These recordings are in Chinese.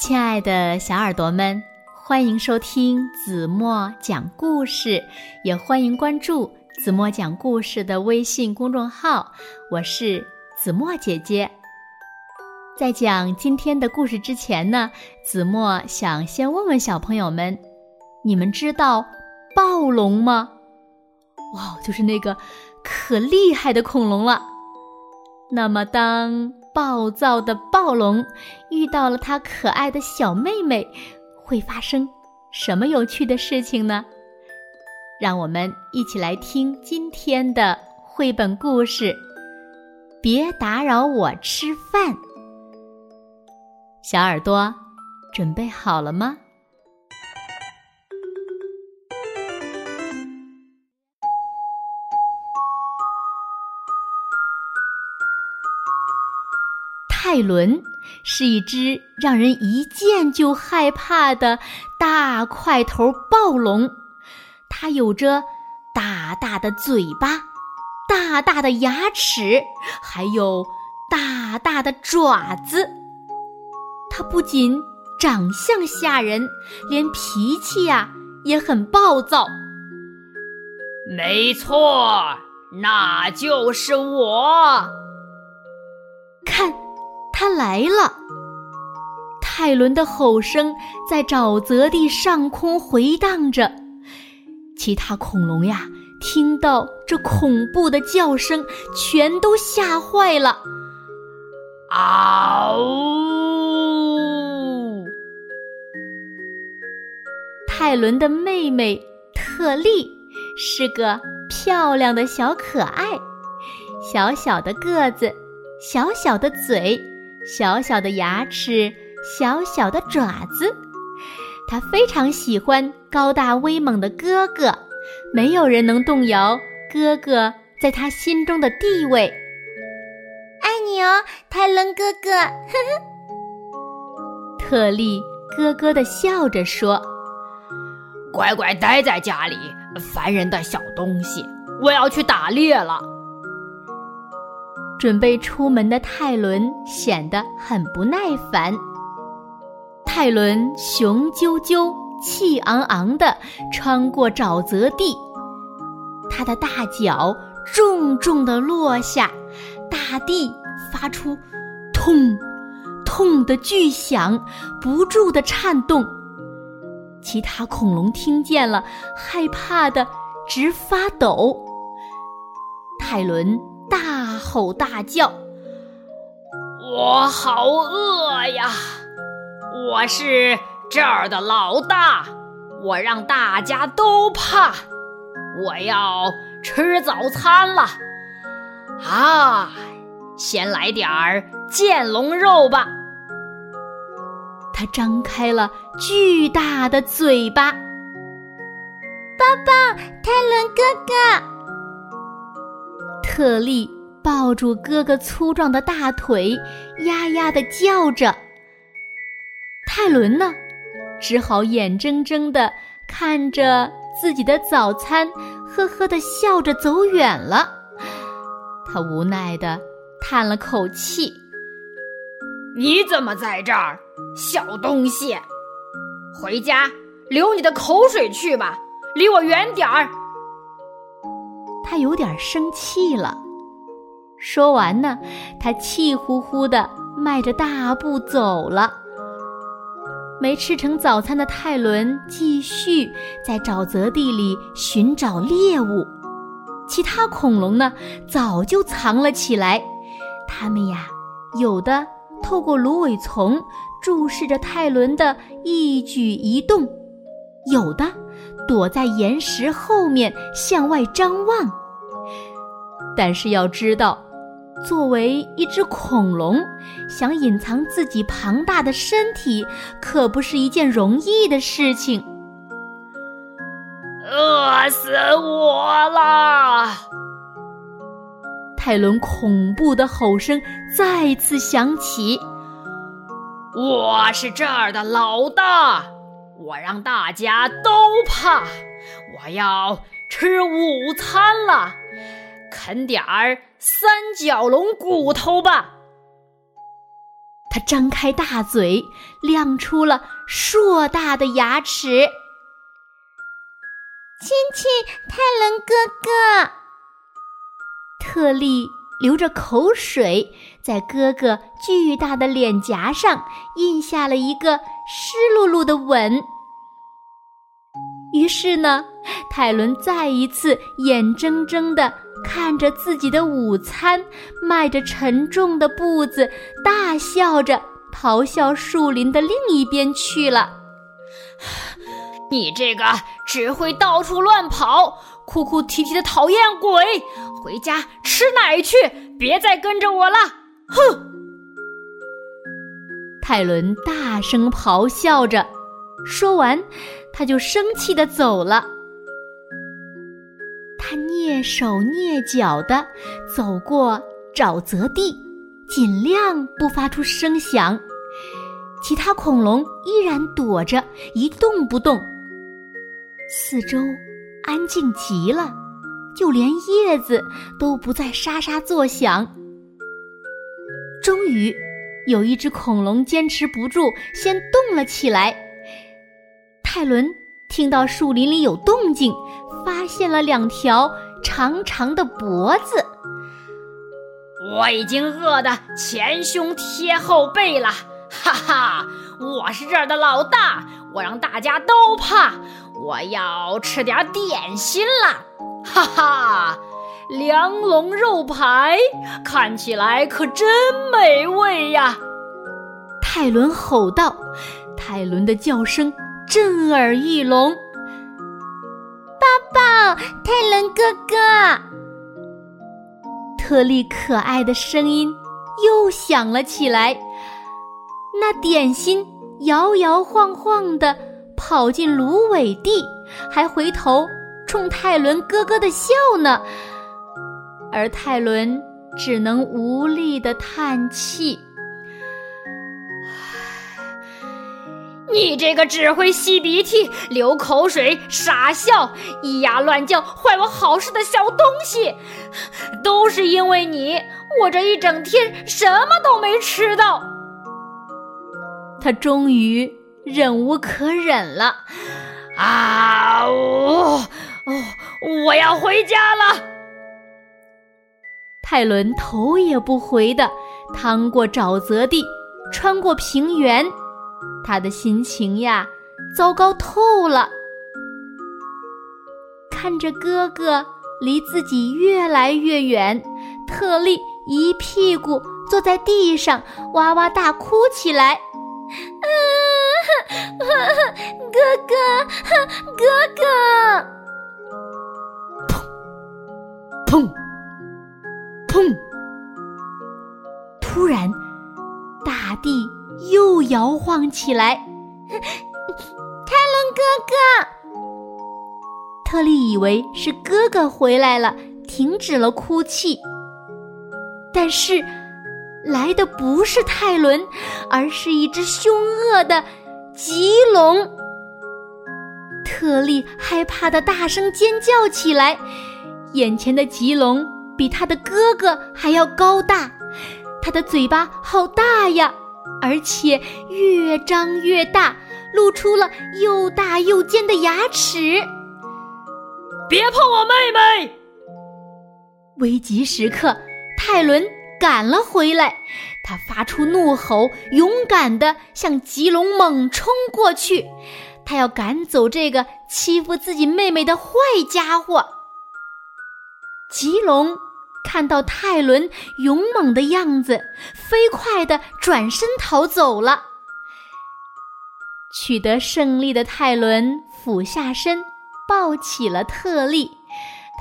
亲爱的小耳朵们，欢迎收听子墨讲故事，也欢迎关注子墨讲故事的微信公众号。我是子墨姐姐。在讲今天的故事之前呢，子墨想先问问小朋友们：你们知道暴龙吗？哇，就是那个可厉害的恐龙了。那么当暴躁的暴龙遇到了他可爱的小妹妹，会发生什么有趣的事情呢？让我们一起来听今天的绘本故事。别打扰我吃饭，小耳朵，准备好了吗？泰伦是一只让人一见就害怕的大块头暴龙，它有着大大的嘴巴、大大的牙齿，还有大大的爪子。它不仅长相吓人，连脾气呀也很暴躁。没错，那就是我。来了！泰伦的吼声在沼泽地上空回荡着，其他恐龙呀，听到这恐怖的叫声，全都吓坏了。嗷呜！泰伦的妹妹特利是个漂亮的小可爱，小小的个子，小小的嘴。小小的牙齿，小小的爪子，他非常喜欢高大威猛的哥哥，没有人能动摇哥哥在他心中的地位。爱你哦，泰伦哥哥！呵呵。特利咯咯的笑着说：“乖乖待在家里，烦人的小东西！我要去打猎了。”准备出门的泰伦显得很不耐烦。泰伦雄赳赳、气昂昂地穿过沼泽地，他的大脚重重地落下，大地发出“痛、痛”的巨响，不住地颤动。其他恐龙听见了，害怕的直发抖。泰伦。大吼大叫！我好饿呀！我是这儿的老大，我让大家都怕。我要吃早餐了啊！先来点儿剑龙肉吧。他张开了巨大的嘴巴，爸爸泰伦哥哥。特利抱住哥哥粗壮的大腿，呀呀的叫着。泰伦呢，只好眼睁睁的看着自己的早餐，呵呵的笑着走远了。他无奈的叹了口气：“你怎么在这儿，小东西？回家流你的口水去吧，离我远点儿。”他有点生气了。说完呢，他气呼呼的迈着大步走了。没吃成早餐的泰伦继续在沼泽地里寻找猎物。其他恐龙呢，早就藏了起来。他们呀，有的透过芦苇丛注视着泰伦的一举一动，有的躲在岩石后面向外张望。但是要知道，作为一只恐龙，想隐藏自己庞大的身体，可不是一件容易的事情。饿死我了！泰伦恐怖的吼声再次响起。我是这儿的老大，我让大家都怕。我要吃午餐了。啃点儿三角龙骨头吧！他张开大嘴，亮出了硕大的牙齿。亲亲，泰伦哥哥。特利流着口水，在哥哥巨大的脸颊上印下了一个湿漉漉的吻。于是呢，泰伦再一次眼睁睁的看着自己的午餐，迈着沉重的步子，大笑着逃向树林的另一边去了。你这个只会到处乱跑、哭哭啼啼的讨厌鬼，回家吃奶去，别再跟着我了！哼！泰伦大声咆哮着，说完。他就生气的走了。蹑手蹑脚的走过沼泽地，尽量不发出声响。其他恐龙依然躲着，一动不动。四周安静极了，就连叶子都不再沙沙作响。终于，有一只恐龙坚持不住，先动了起来。泰伦听到树林里有动静，发现了两条长长的脖子。我已经饿得前胸贴后背了，哈哈！我是这儿的老大，我让大家都怕。我要吃点点心了，哈哈！梁龙肉排看起来可真美味呀！泰伦吼道。泰伦的叫声。震耳欲聋，泰伦哥哥！特利可爱的声音又响了起来。那点心摇摇晃晃的跑进芦苇地，还回头冲泰伦哥哥的笑呢。而泰伦只能无力的叹气。你这个只会吸鼻涕、流口水、傻笑、咿呀乱叫、坏我好事的小东西，都是因为你，我这一整天什么都没吃到。他终于忍无可忍了，啊呜！哦，我要回家了。泰伦头也不回的趟过沼泽地，穿过平原。他的心情呀，糟糕透了。看着哥哥离自己越来越远，特利一屁股坐在地上，哇哇大哭起来。哥哥，哥哥！砰砰砰！突然，大地。又摇晃起来，泰伦哥哥。特利以为是哥哥回来了，停止了哭泣。但是，来的不是泰伦，而是一只凶恶的棘龙。特利害怕的大声尖叫起来。眼前的棘龙比他的哥哥还要高大，他的嘴巴好大呀！而且越张越大，露出了又大又尖的牙齿。别碰我妹妹！危急时刻，泰伦赶了回来，他发出怒吼，勇敢地向吉龙猛冲过去。他要赶走这个欺负自己妹妹的坏家伙。吉龙。看到泰伦勇猛的样子，飞快地转身逃走了。取得胜利的泰伦俯下身，抱起了特利。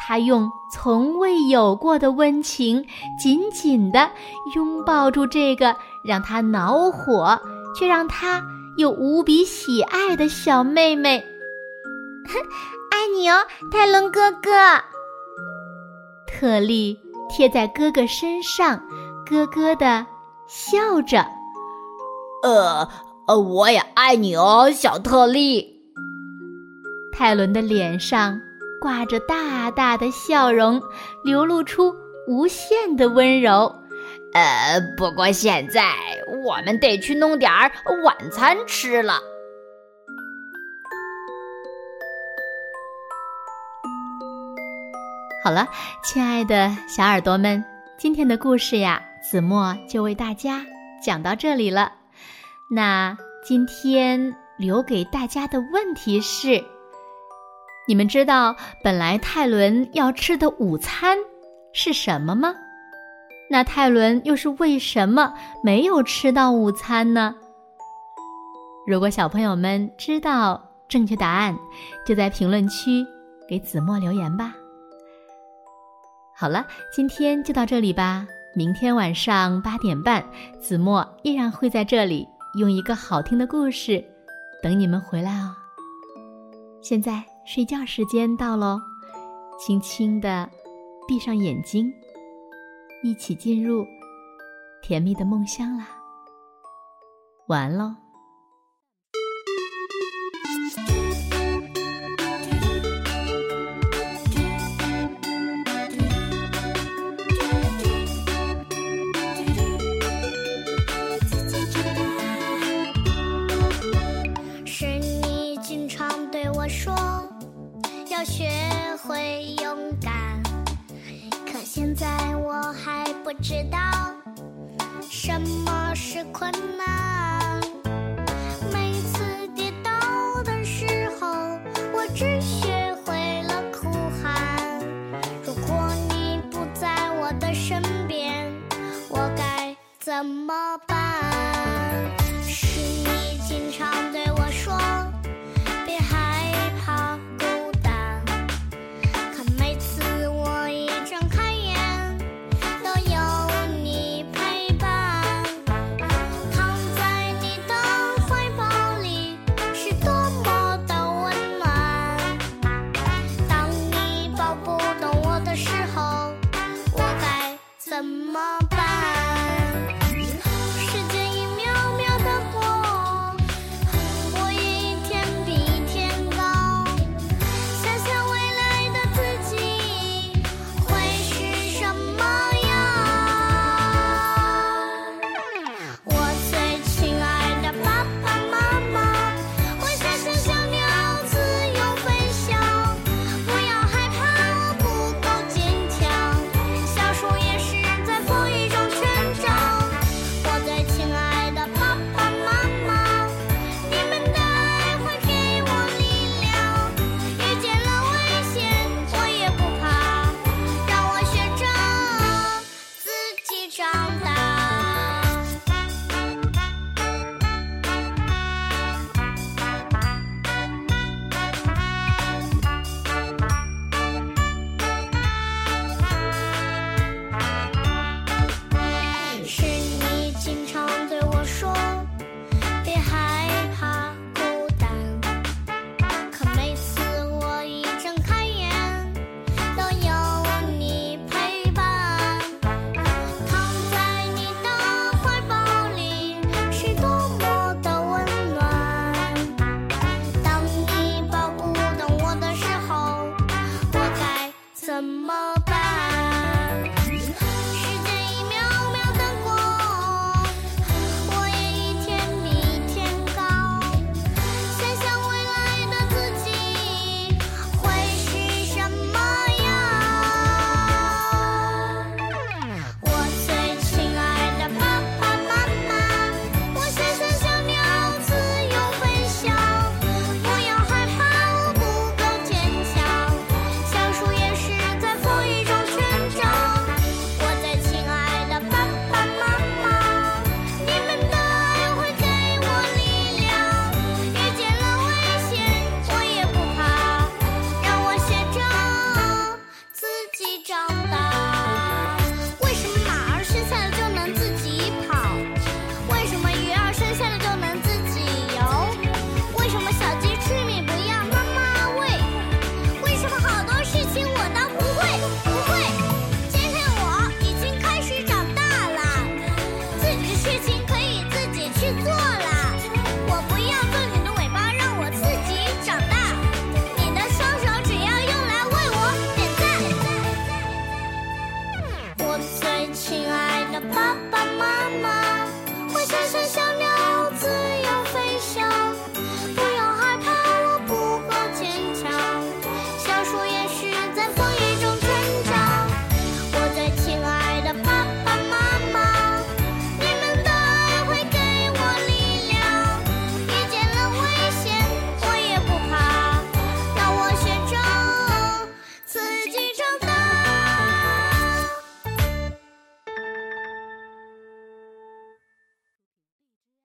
他用从未有过的温情，紧紧地拥抱住这个让他恼火却让他又无比喜爱的小妹妹。哼 爱你哦，泰伦哥哥。特利。贴在哥哥身上，咯咯的笑着。呃呃，我也爱你哦，小特利。泰伦的脸上挂着大大的笑容，流露出无限的温柔。呃，不过现在我们得去弄点儿晚餐吃了。好了，亲爱的小耳朵们，今天的故事呀，子墨就为大家讲到这里了。那今天留给大家的问题是：你们知道本来泰伦要吃的午餐是什么吗？那泰伦又是为什么没有吃到午餐呢？如果小朋友们知道正确答案，就在评论区给子墨留言吧。好了，今天就到这里吧。明天晚上八点半，子墨依然会在这里用一个好听的故事等你们回来哦。现在睡觉时间到喽，轻轻的闭上眼睛，一起进入甜蜜的梦乡啦。晚安喽。怎么办？是你经常对。